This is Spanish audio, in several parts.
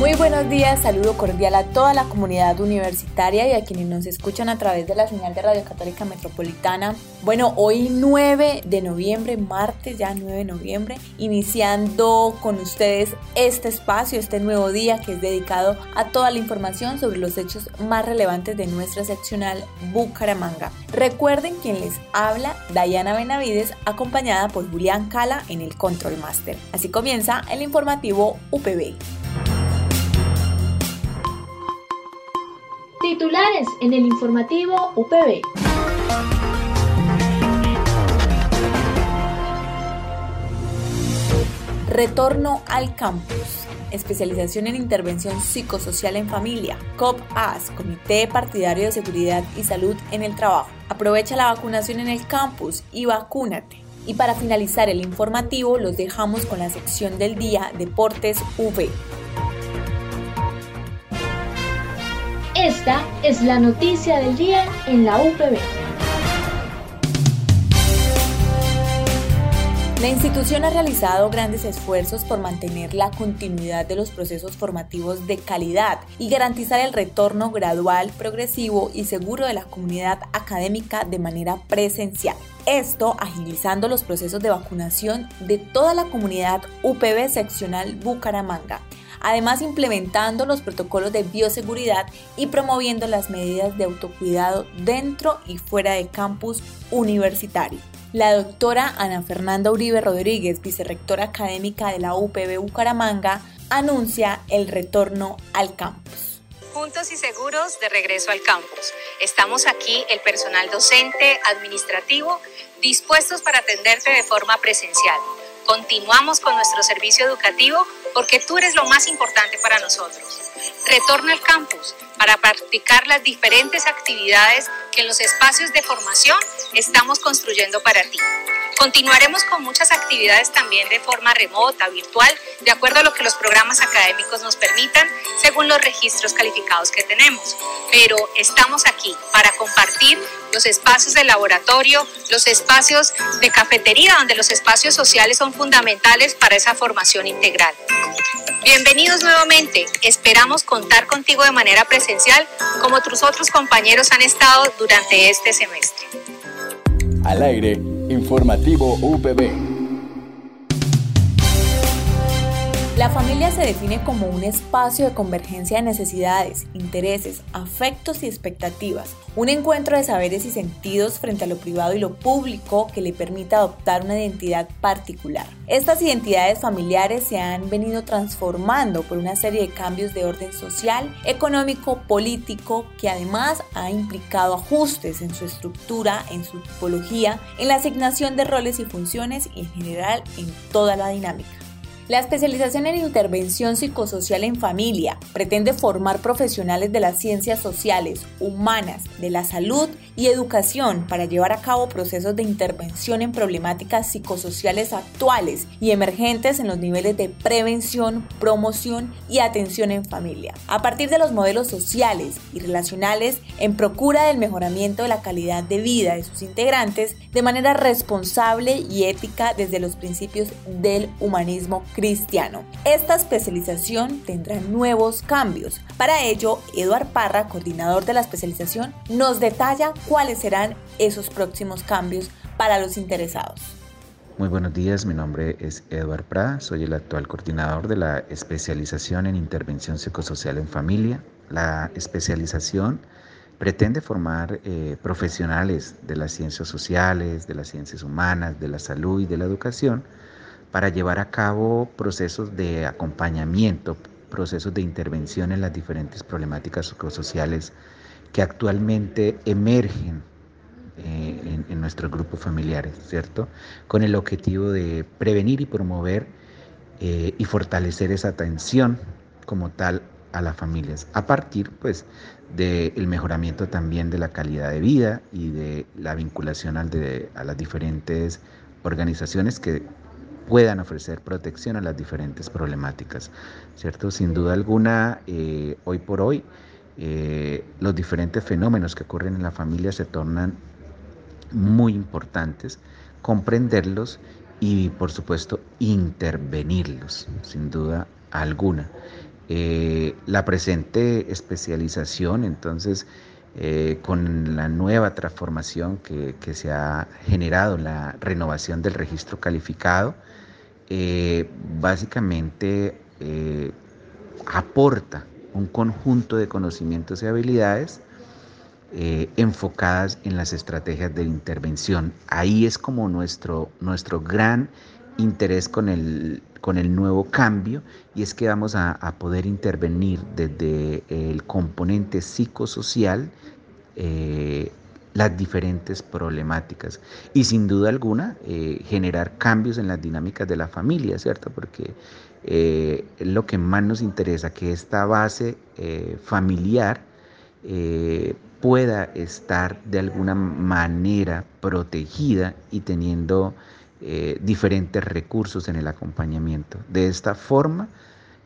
Muy buenos días, saludo cordial a toda la comunidad universitaria y a quienes nos escuchan a través de la señal de Radio Católica Metropolitana. Bueno, hoy 9 de noviembre, martes ya 9 de noviembre, iniciando con ustedes este espacio, este nuevo día que es dedicado a toda la información sobre los hechos más relevantes de nuestra seccional Bucaramanga. Recuerden quien les habla, Dayana Benavides, acompañada por Julián Cala en el Control Master. Así comienza el informativo UPB. Titulares en el informativo UPB. Retorno al campus. Especialización en intervención psicosocial en familia. COP-AS, Comité Partidario de Seguridad y Salud en el Trabajo. Aprovecha la vacunación en el campus y vacúnate. Y para finalizar el informativo, los dejamos con la sección del día Deportes V. Esta es la noticia del día en la UPB. La institución ha realizado grandes esfuerzos por mantener la continuidad de los procesos formativos de calidad y garantizar el retorno gradual, progresivo y seguro de la comunidad académica de manera presencial. Esto agilizando los procesos de vacunación de toda la comunidad UPB seccional Bucaramanga además implementando los protocolos de bioseguridad y promoviendo las medidas de autocuidado dentro y fuera de campus universitario. La doctora Ana Fernanda Uribe Rodríguez, vicerrectora académica de la UPB Bucaramanga, anuncia el retorno al campus. Juntos y seguros de regreso al campus. Estamos aquí, el personal docente, administrativo, dispuestos para atenderte de forma presencial. Continuamos con nuestro servicio educativo porque tú eres lo más importante para nosotros. Retorna al campus para practicar las diferentes actividades que en los espacios de formación estamos construyendo para ti. Continuaremos con muchas actividades también de forma remota, virtual, de acuerdo a lo que los programas académicos nos permitan, según los registros calificados que tenemos. Pero estamos aquí para compartir los espacios de laboratorio, los espacios de cafetería, donde los espacios sociales son fundamentales para esa formación integral. Bienvenidos nuevamente. Esperamos contar contigo de manera presencial como tus otros compañeros han estado durante este semestre. Al aire, informativo UPB. La familia se define como un espacio de convergencia de necesidades, intereses, afectos y expectativas, un encuentro de saberes y sentidos frente a lo privado y lo público que le permita adoptar una identidad particular. Estas identidades familiares se han venido transformando por una serie de cambios de orden social, económico, político, que además ha implicado ajustes en su estructura, en su tipología, en la asignación de roles y funciones y en general en toda la dinámica. La especialización en intervención psicosocial en familia pretende formar profesionales de las ciencias sociales, humanas, de la salud y educación para llevar a cabo procesos de intervención en problemáticas psicosociales actuales y emergentes en los niveles de prevención, promoción y atención en familia, a partir de los modelos sociales y relacionales en procura del mejoramiento de la calidad de vida de sus integrantes de manera responsable y ética desde los principios del humanismo cristiano. Esta especialización tendrá nuevos cambios. Para ello, Eduard Parra, coordinador de la especialización, nos detalla cuáles serán esos próximos cambios para los interesados. Muy buenos días, mi nombre es Eduard Parra, soy el actual coordinador de la especialización en intervención psicosocial en familia. La especialización pretende formar eh, profesionales de las ciencias sociales, de las ciencias humanas, de la salud y de la educación para llevar a cabo procesos de acompañamiento, procesos de intervención en las diferentes problemáticas psicosociales que actualmente emergen eh, en, nuestros grupos familiares, ¿cierto? Con el objetivo de prevenir y promover eh, y fortalecer esa atención como tal a las familias, a partir pues del mejoramiento también de la calidad de vida y de la vinculación al de, a las diferentes organizaciones que puedan ofrecer protección a las diferentes problemáticas, ¿cierto? Sin duda alguna, eh, hoy por hoy, eh, los diferentes fenómenos que ocurren en la familia se tornan muy importantes, comprenderlos y, por supuesto, intervenirlos, sin duda alguna. Eh, la presente especialización, entonces, eh, con la nueva transformación que, se ha generado, la renovación del registro calificado, eh, básicamente aporta un conjunto de conocimientos y habilidades enfocadas en las estrategias de intervención. Ahí es como nuestro, nuestro gran interés con el, con el nuevo cambio y es que vamos a, poder intervenir desde el componente psicosocial eh, las diferentes problemáticas y sin duda alguna eh, generar cambios en las dinámicas de la familia, ¿cierto? Porque eh, lo que más nos interesa, que esta base familiar pueda estar de alguna manera protegida y teniendo eh, diferentes recursos en el acompañamiento. De esta forma,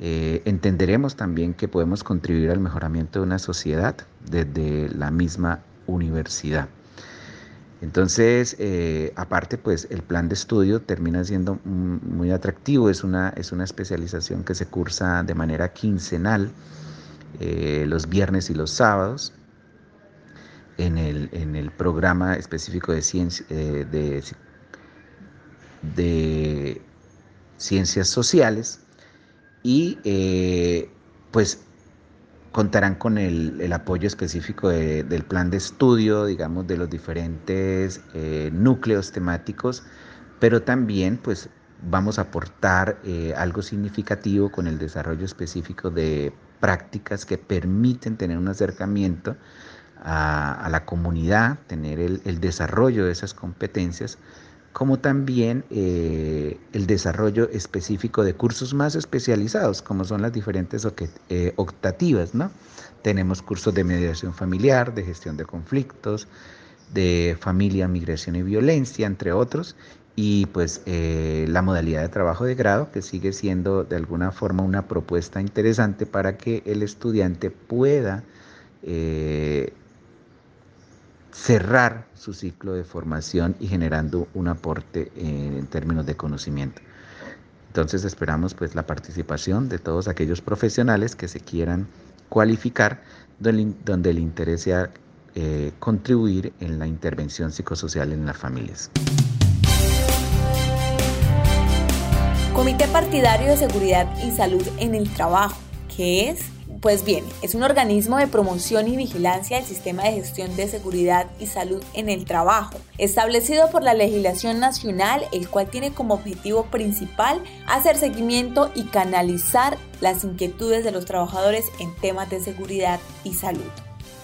eh, entenderemos también que podemos contribuir al mejoramiento de una sociedad desde la misma universidad. Entonces, eh, aparte, pues el plan de estudio termina siendo muy atractivo, es una, es una especialización que se cursa de manera quincenal, los viernes y los sábados, en el, en el programa específico de, ciencia, de de ciencias sociales y eh, pues contarán con el, apoyo específico del plan de estudio, digamos, de los diferentes eh, núcleos temáticos, pero también pues vamos a aportar eh, algo significativo con el desarrollo específico de prácticas que permiten tener un acercamiento a, la comunidad, tener el desarrollo de esas competencias como también eh, el desarrollo específico de cursos más especializados, como son las diferentes eh, optativas, ¿no? Tenemos cursos de mediación familiar, de gestión de conflictos, de familia, migración y violencia, entre otros, y pues eh, la modalidad de trabajo de grado, que sigue siendo de alguna forma una propuesta interesante para que el estudiante pueda cerrar su ciclo de formación y generando un aporte en términos de conocimiento. Entonces esperamos pues la participación de todos aquellos profesionales que se quieran cualificar donde, el interés sea eh, contribuir en la intervención psicosocial en las familias. Comité Partidario de Seguridad y Salud en el Trabajo, ¿qué es? Pues bien, es un organismo de promoción y vigilancia del sistema de gestión de seguridad y salud en el trabajo, establecido por la legislación nacional, el cual tiene como objetivo principal hacer seguimiento y canalizar las inquietudes de los trabajadores en temas de seguridad y salud.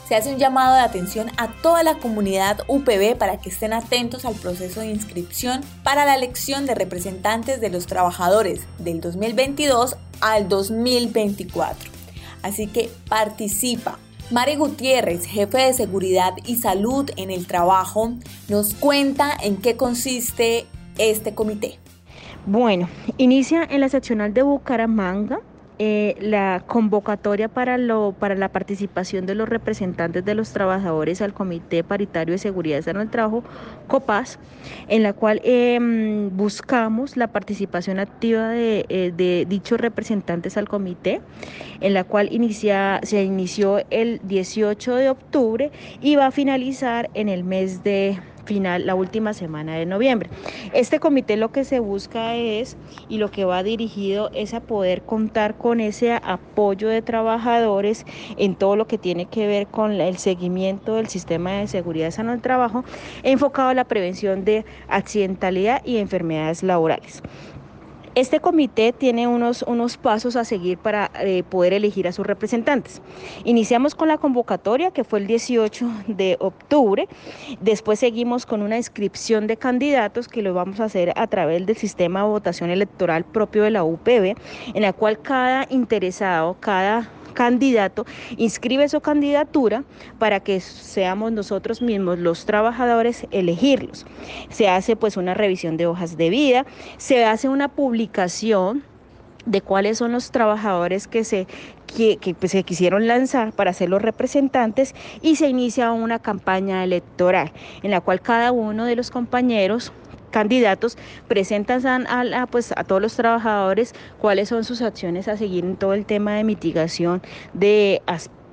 Se hace un llamado de atención a toda la comunidad UPB para que estén atentos al proceso de inscripción para la elección de representantes de los trabajadores del 2022 al 2024 así que participa. Mari Gutiérrez, jefe de seguridad y salud en el trabajo, nos cuenta en qué consiste este comité. Bueno, inicia en la seccional de Bucaramanga eh, la convocatoria para, lo, para la participación de los representantes de los trabajadores al Comité Paritario de Seguridad en el Trabajo, COPAS, en la cual em, buscamos la participación activa de, eh, de, dichos representantes al comité, en la cual inicia, se inició el 18 de octubre y va a finalizar en el mes de final, la última semana de noviembre. Este comité lo que se busca es y lo que va dirigido es a poder contar con ese apoyo de trabajadores en todo lo que tiene que ver con el seguimiento del sistema de seguridad sano del trabajo, enfocado a la prevención de accidentalidad y enfermedades laborales. Este comité tiene unos, unos pasos a seguir para eh, poder elegir a sus representantes. Iniciamos con la convocatoria que fue el 18 de octubre, después seguimos con una inscripción de candidatos que lo vamos a hacer a través del sistema de votación electoral propio de la UPB, en la cual cada interesado, cada candidato inscribe su candidatura para que seamos nosotros mismos los trabajadores elegirlos. Se hace pues una revisión de hojas de vida, se hace una publicación de cuáles son los trabajadores que se que, pues, se quisieron lanzar para ser los representantes y se inicia una campaña electoral en la cual cada uno de los compañeros candidatos presentan a, pues, a todos los trabajadores cuáles son sus acciones a seguir en todo el tema de mitigación de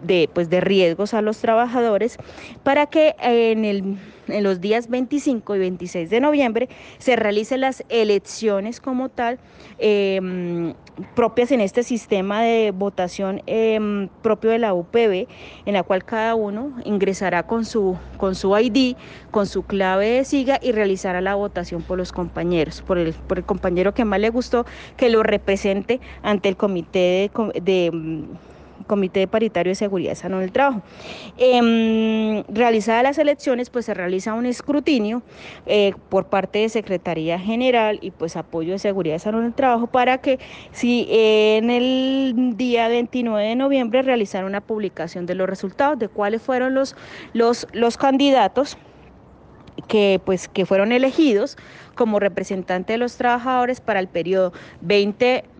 de, pues, de riesgos a los trabajadores para que en, el, en los días 25 y 26 de noviembre se realicen las elecciones como tal em, propias en este sistema de votación em, propio de la UPB, en la cual cada uno ingresará con su, con su ID, con su clave de SIGA y realizará la votación por los compañeros, por el, por el compañero que más le gustó que lo represente ante el comité de Comité Paritario de Seguridad y del Trabajo. Eh, realizadas las elecciones, pues se realiza un escrutinio eh, por parte de Secretaría General y pues apoyo de Seguridad y del Trabajo para que si en el día 29 de noviembre realizar una publicación de los resultados de cuáles fueron los, los, los candidatos que, pues, que fueron elegidos como representante de los trabajadores para el periodo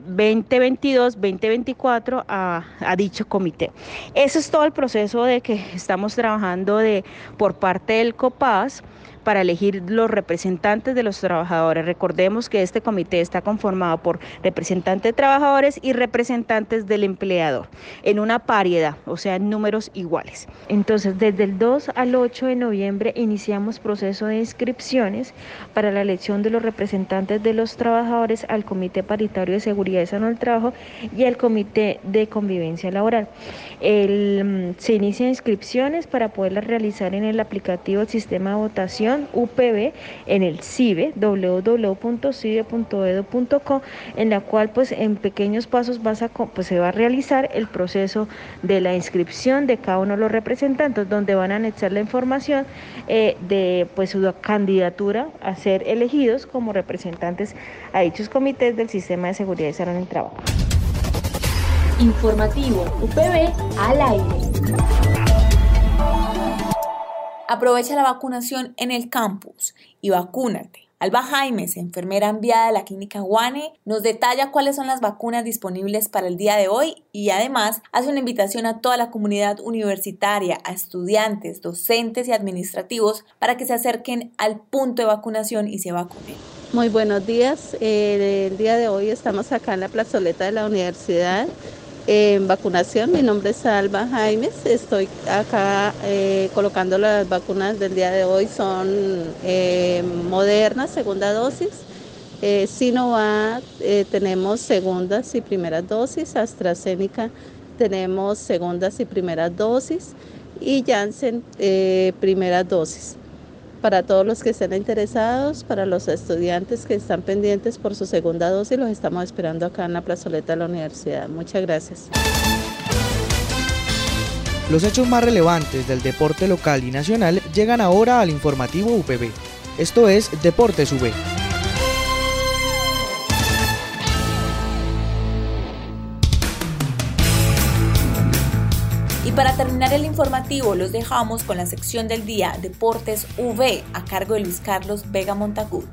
2022-2024 a, a, dicho comité. Eso es todo el proceso de que estamos trabajando de, por parte del COPAS para elegir los representantes de los trabajadores. Recordemos que este comité está conformado por representantes de trabajadores y representantes del empleador en una paridad, o sea, en números iguales. Entonces, desde el 2 al 8 de noviembre iniciamos proceso de inscripciones para la elección de los representantes de los trabajadores al Comité Paritario de Seguridad y Salud del Trabajo y al Comité de Convivencia Laboral. El, mm, se inician inscripciones para poderlas realizar en el aplicativo del sistema de votación UPB en el CIBE, www.cibe.edu.co, en la cual pues en pequeños pasos vas a, pues, se va a realizar el proceso de la inscripción de cada uno de los representantes, donde van a anexar la información eh, de pues su candidatura a ser elegidos como representantes a dichos comités del sistema de seguridad y salud el trabajo. Informativo UPB al aire. Aprovecha la vacunación en el campus y vacúnate. Alba Jaimes, enfermera enviada de la clínica Guane, nos detalla cuáles son las vacunas disponibles para el día de hoy y además hace una invitación a toda la comunidad universitaria, a estudiantes, docentes y administrativos para que se acerquen al punto de vacunación y se vacunen. Muy buenos días. Eh, el día de hoy estamos acá en la plazoleta de la universidad en vacunación. Mi nombre es Alba Jaimes. Estoy acá eh, colocando las vacunas del día de hoy. Son eh, modernas, segunda dosis. Eh, Sinovac tenemos segundas y primeras dosis. AstraZeneca tenemos segundas y primeras dosis. Y Janssen primeras dosis para todos los que estén interesados, para los estudiantes que están pendientes por su segunda dosis, los estamos esperando acá en la plazoleta de la universidad. Muchas gracias. Los hechos más relevantes del deporte local y nacional llegan ahora al informativo UPB. Esto es Deportes UB. Para terminar el informativo los dejamos con la sección del día Deportes V a cargo de Luis Carlos Vega Montagut.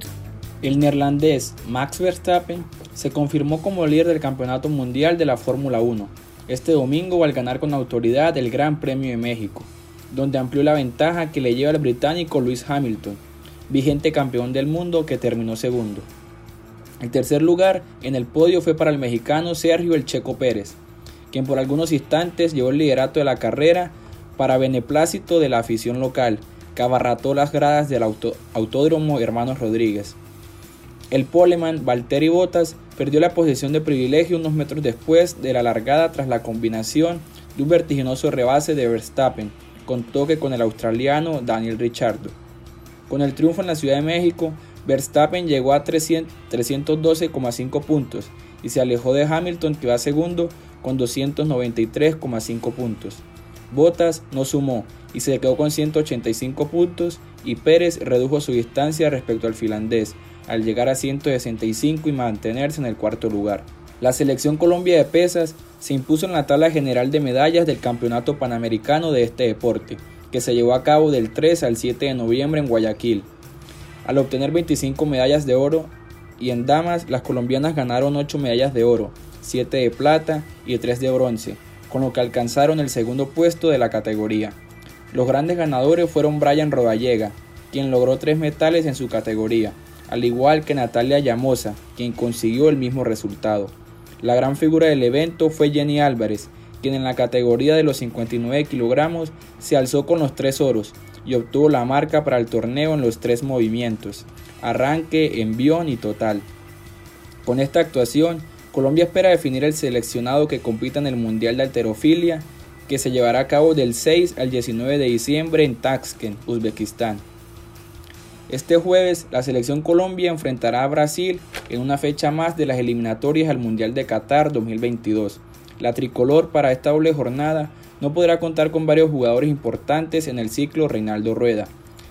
El neerlandés Max Verstappen se confirmó como líder del Campeonato Mundial de la Fórmula 1 este domingo al ganar con autoridad el Gran Premio de México, donde amplió la ventaja que le lleva el británico Lewis Hamilton, vigente campeón del mundo que terminó segundo. El tercer lugar en el podio fue para el mexicano Sergio El Checo Pérez, quien por algunos instantes llevó el liderato de la carrera para beneplácito de la afición local, que abarrató las gradas del Autódromo Hermanos Rodríguez. El poleman Valtteri Bottas perdió la posición de privilegio unos metros después de la largada tras la combinación de un vertiginoso rebase de Verstappen con toque con el australiano Daniel Ricciardo. Con el triunfo en la Ciudad de México, Verstappen llegó a 312,5 puntos y se alejó de Hamilton que va segundo con 293,5 puntos. Bottas no sumó y se quedó con 185 puntos y Pérez redujo su distancia respecto al finlandés al llegar a 165 y mantenerse en el cuarto lugar. La selección Colombia de pesas se impuso en la tabla general de medallas del Campeonato Panamericano de este deporte, que se llevó a cabo del 3 al 7 de noviembre en Guayaquil. Al obtener 25 medallas de oro y en damas, las colombianas ganaron 8 medallas de oro, 7 de plata y 3 de bronce, con lo que alcanzaron el segundo puesto de la categoría. Los grandes ganadores fueron Brian Rodallega, quien logró 3 metales en su categoría, al igual que Natalia Llamosa, quien consiguió el mismo resultado. La gran figura del evento fue Jenny Álvarez, quien en la categoría de los 59 kilogramos se alzó con los 3 oros y obtuvo la marca para el torneo en los tres movimientos, arranque, envión y total. Con esta actuación, Colombia espera definir el seleccionado que compita en el Mundial de Alterofilia, que se llevará a cabo del 6 al 19 de diciembre en Tashkent, Uzbekistán. Este jueves, la selección Colombia enfrentará a Brasil en una fecha más de las eliminatorias al Mundial de Qatar 2022. La tricolor para esta doble jornada no podrá contar con varios jugadores importantes en el ciclo Reinaldo Rueda,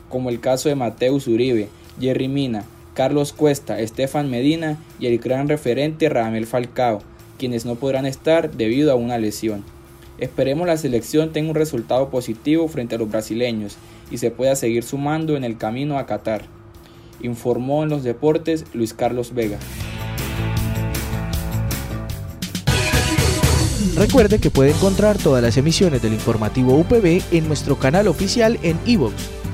como el caso de Mateus Uribe, Jerry Mina, Carlos Cuesta, Estefan Medina y el gran referente Ramel Falcao, quienes no podrán estar debido a una lesión. Esperemos la selección tenga un resultado positivo frente a los brasileños y se pueda seguir sumando en el camino a Qatar, informó en los deportes Luis Carlos Vega. Recuerde que puede encontrar todas las emisiones del informativo UPB en nuestro canal oficial en iVoox,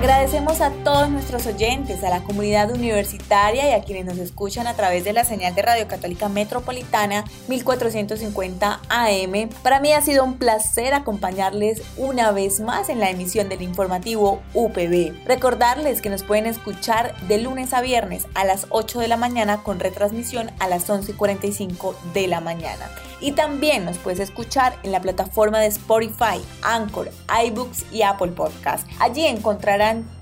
Agradecemos a todos nuestros oyentes, a la comunidad universitaria y a quienes nos escuchan a través de la señal de Radio Católica Metropolitana 1450 AM. Para mí ha sido un placer acompañarles una vez más en la emisión del informativo UPB. Recordarles que nos pueden escuchar de lunes a viernes a las 8 de la mañana con retransmisión a las 11 y 45 de la mañana. Y también nos puedes escuchar en la plataforma de Spotify, Anchor, iBooks y Apple Podcast. Allí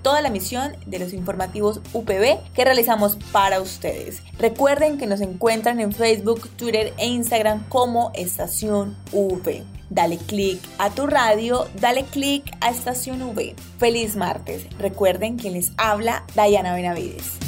toda la misión de los informativos UPB que realizamos para ustedes. Recuerden que nos encuentran en Facebook, Twitter e Instagram como Estación V. Dale click a tu radio, dale click a Estación V. Feliz martes. Recuerden que les habla Dayana Benavides.